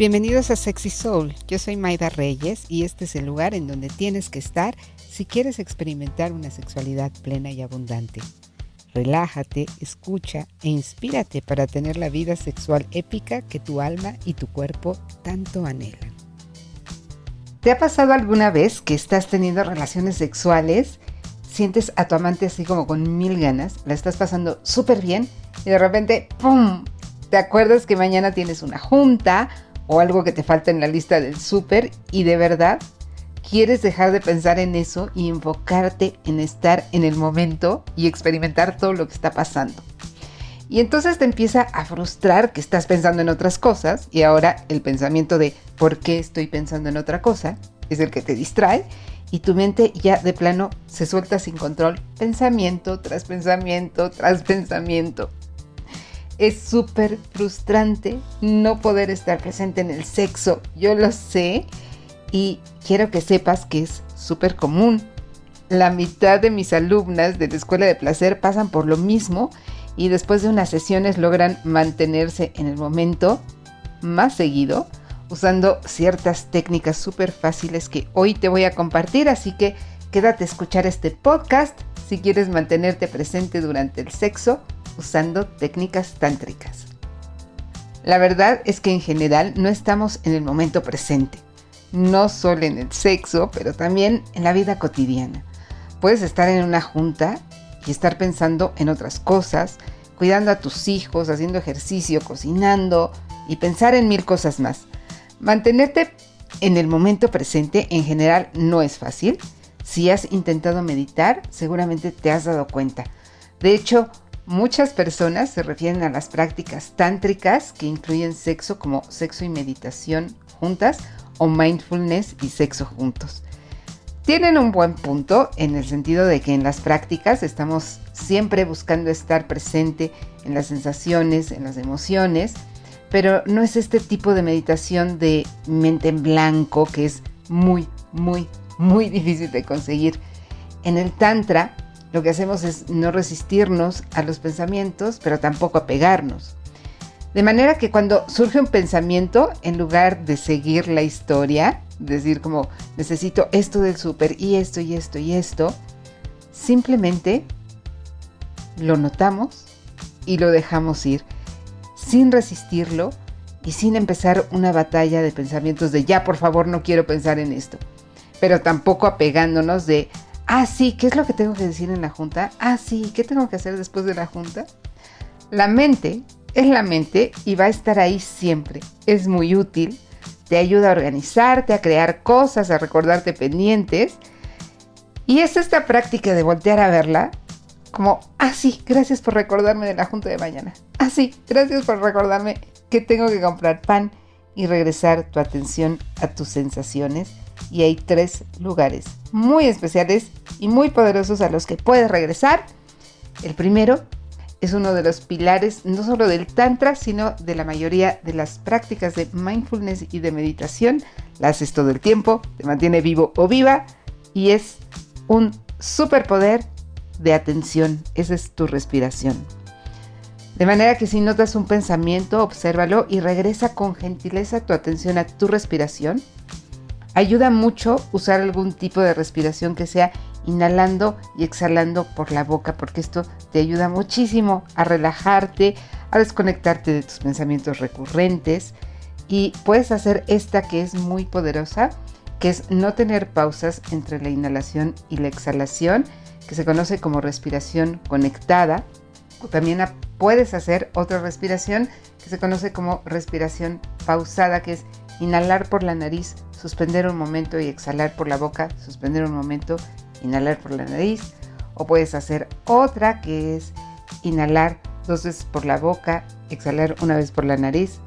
Bienvenidos a Sexy Soul. Yo soy Maida Reyes y este es el lugar en donde tienes que estar si quieres experimentar una sexualidad plena y abundante. Relájate, escucha e inspírate para tener la vida sexual épica que tu alma y tu cuerpo tanto anhelan. ¿Te ha pasado alguna vez que estás teniendo relaciones sexuales, sientes a tu amante así como con mil ganas, la estás pasando súper bien y de repente, ¡pum!, te acuerdas que mañana tienes una junta o algo que te falta en la lista del súper y de verdad quieres dejar de pensar en eso y enfocarte en estar en el momento y experimentar todo lo que está pasando. Y entonces te empieza a frustrar que estás pensando en otras cosas y ahora el pensamiento de ¿por qué estoy pensando en otra cosa? es el que te distrae y tu mente ya de plano se suelta sin control, pensamiento tras pensamiento tras pensamiento. Es súper frustrante no poder estar presente en el sexo. Yo lo sé y quiero que sepas que es súper común. La mitad de mis alumnas de la escuela de placer pasan por lo mismo y después de unas sesiones logran mantenerse en el momento más seguido usando ciertas técnicas súper fáciles que hoy te voy a compartir. Así que quédate a escuchar este podcast si quieres mantenerte presente durante el sexo usando técnicas tántricas. La verdad es que en general no estamos en el momento presente, no solo en el sexo, pero también en la vida cotidiana. Puedes estar en una junta y estar pensando en otras cosas, cuidando a tus hijos, haciendo ejercicio, cocinando y pensar en mil cosas más. Mantenerte en el momento presente en general no es fácil. Si has intentado meditar, seguramente te has dado cuenta. De hecho, Muchas personas se refieren a las prácticas tántricas que incluyen sexo como sexo y meditación juntas o mindfulness y sexo juntos. Tienen un buen punto en el sentido de que en las prácticas estamos siempre buscando estar presente en las sensaciones, en las emociones, pero no es este tipo de meditación de mente en blanco que es muy, muy, muy difícil de conseguir. En el Tantra lo que hacemos es no resistirnos a los pensamientos, pero tampoco apegarnos. De manera que cuando surge un pensamiento, en lugar de seguir la historia, decir como necesito esto del súper y esto y esto y esto, simplemente lo notamos y lo dejamos ir, sin resistirlo y sin empezar una batalla de pensamientos de ya por favor no quiero pensar en esto, pero tampoco apegándonos de Ah, sí, ¿qué es lo que tengo que decir en la junta? Ah, sí, ¿qué tengo que hacer después de la junta? La mente es la mente y va a estar ahí siempre. Es muy útil, te ayuda a organizarte, a crear cosas, a recordarte pendientes. Y es esta práctica de voltear a verla como, ah, sí, gracias por recordarme de la junta de mañana. Ah, sí, gracias por recordarme que tengo que comprar pan y regresar tu atención a tus sensaciones y hay tres lugares muy especiales y muy poderosos a los que puedes regresar. El primero es uno de los pilares no solo del Tantra, sino de la mayoría de las prácticas de mindfulness y de meditación. La haces todo el tiempo, te mantiene vivo o viva y es un superpoder de atención. Esa es tu respiración. De manera que si notas un pensamiento, obsérvalo y regresa con gentileza tu atención a tu respiración Ayuda mucho usar algún tipo de respiración que sea inhalando y exhalando por la boca, porque esto te ayuda muchísimo a relajarte, a desconectarte de tus pensamientos recurrentes. Y puedes hacer esta que es muy poderosa, que es no tener pausas entre la inhalación y la exhalación, que se conoce como respiración conectada. También puedes hacer otra respiración que se conoce como respiración pausada, que es inhalar por la nariz, suspender un momento y exhalar por la boca, suspender un momento, inhalar por la nariz. O puedes hacer otra que es inhalar dos veces por la boca, exhalar una vez por la nariz.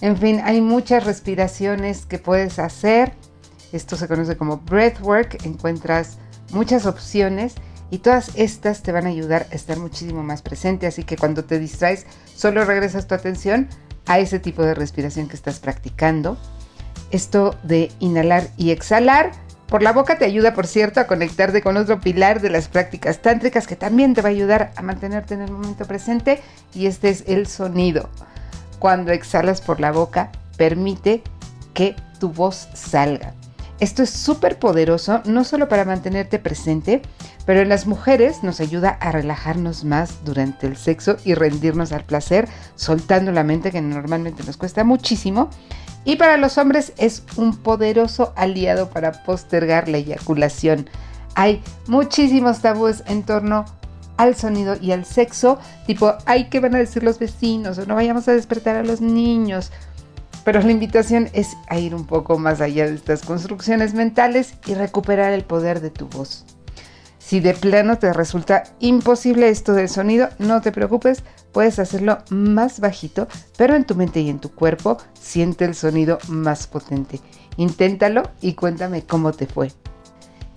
En fin, hay muchas respiraciones que puedes hacer. Esto se conoce como breathwork. Encuentras muchas opciones y todas estas te van a ayudar a estar muchísimo más presente. Así que cuando te distraes, solo regresas tu atención a ese tipo de respiración que estás practicando. Esto de inhalar y exhalar Por la boca te ayuda, por cierto, a conectarte con otro pilar de las prácticas tántricas que también te va a ayudar a mantenerte en el momento presente y este es el sonido. Cuando exhalas por la boca, permite que tu voz salga. Esto es súper poderoso, no solo para mantenerte presente, pero en las mujeres nos ayuda a relajarnos más durante el sexo y rendirnos al placer, soltando la mente que normalmente nos cuesta muchísimo. Y para los hombres es un poderoso aliado para postergar la eyaculación. Hay muchísimos tabúes en torno al sonido y al sexo, tipo, ay, ¿qué van a decir los vecinos? O no vayamos a despertar a los niños. Pero la invitación es a ir un poco más allá de estas construcciones mentales y recuperar el poder de tu voz. Si de plano te resulta imposible esto del sonido, no te preocupes, puedes hacerlo más bajito, pero en tu mente y en tu cuerpo siente el sonido más potente. Inténtalo y cuéntame cómo te fue.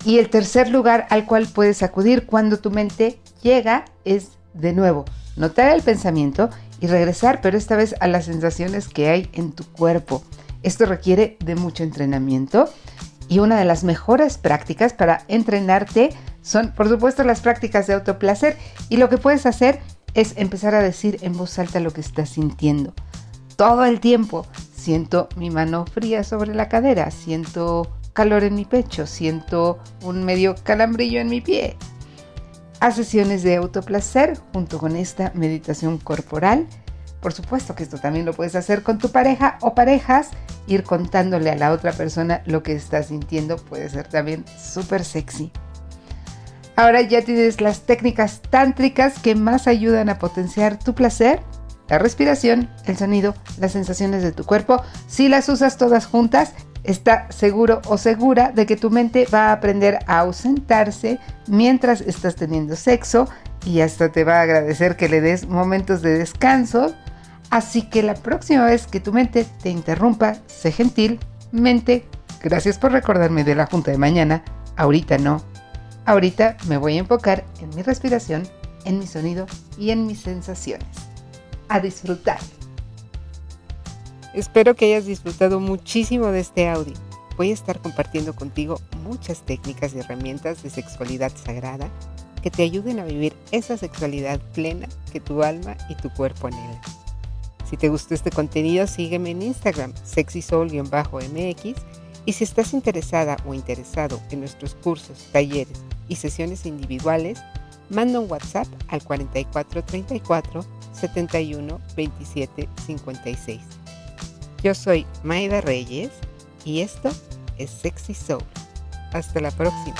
Y el tercer lugar al cual puedes acudir cuando tu mente llega es, de nuevo, notar el pensamiento y regresar, pero esta vez a las sensaciones que hay en tu cuerpo. Esto requiere de mucho entrenamiento y una de las mejores prácticas para entrenarte son, por supuesto, las prácticas de autoplacer y lo que puedes hacer es empezar a decir en voz alta lo que estás sintiendo. Todo el tiempo siento mi mano fría sobre la cadera, siento calor en mi pecho, siento un medio calambrillo en mi pie, a sesiones de autoplacer junto con esta meditación corporal. Por supuesto que esto también lo puedes hacer con tu pareja o parejas. Ir contándole a la otra persona lo que estás sintiendo puede ser también súper sexy. Ahora ya tienes las técnicas tántricas que más ayudan a potenciar tu placer, la respiración, el sonido, las sensaciones de tu cuerpo. Si las usas todas juntas, está seguro o segura de que tu mente va a aprender a ausentarse mientras estás teniendo sexo y hasta te va a agradecer que le des momentos de descanso. Así que la próxima vez que tu mente te interrumpa, sé gentil, mente, gracias por recordarme de la junta de mañana, ahorita no. Ahorita me voy a enfocar en mi respiración, en mi sonido y en mis sensaciones. A disfrutar. Espero que hayas disfrutado muchísimo de este audio. Voy a estar compartiendo contigo muchas técnicas y herramientas de sexualidad sagrada que te ayuden a vivir esa sexualidad plena que tu alma y tu cuerpo anhelan. Si te gustó este contenido, sígueme en Instagram, sexysoul-mx, y si estás interesada o interesado en nuestros cursos, talleres y sesiones individuales, manda un WhatsApp al 4434 71 27 56. Yo soy Maida Reyes y esto es Sexy Soul. Hasta la próxima.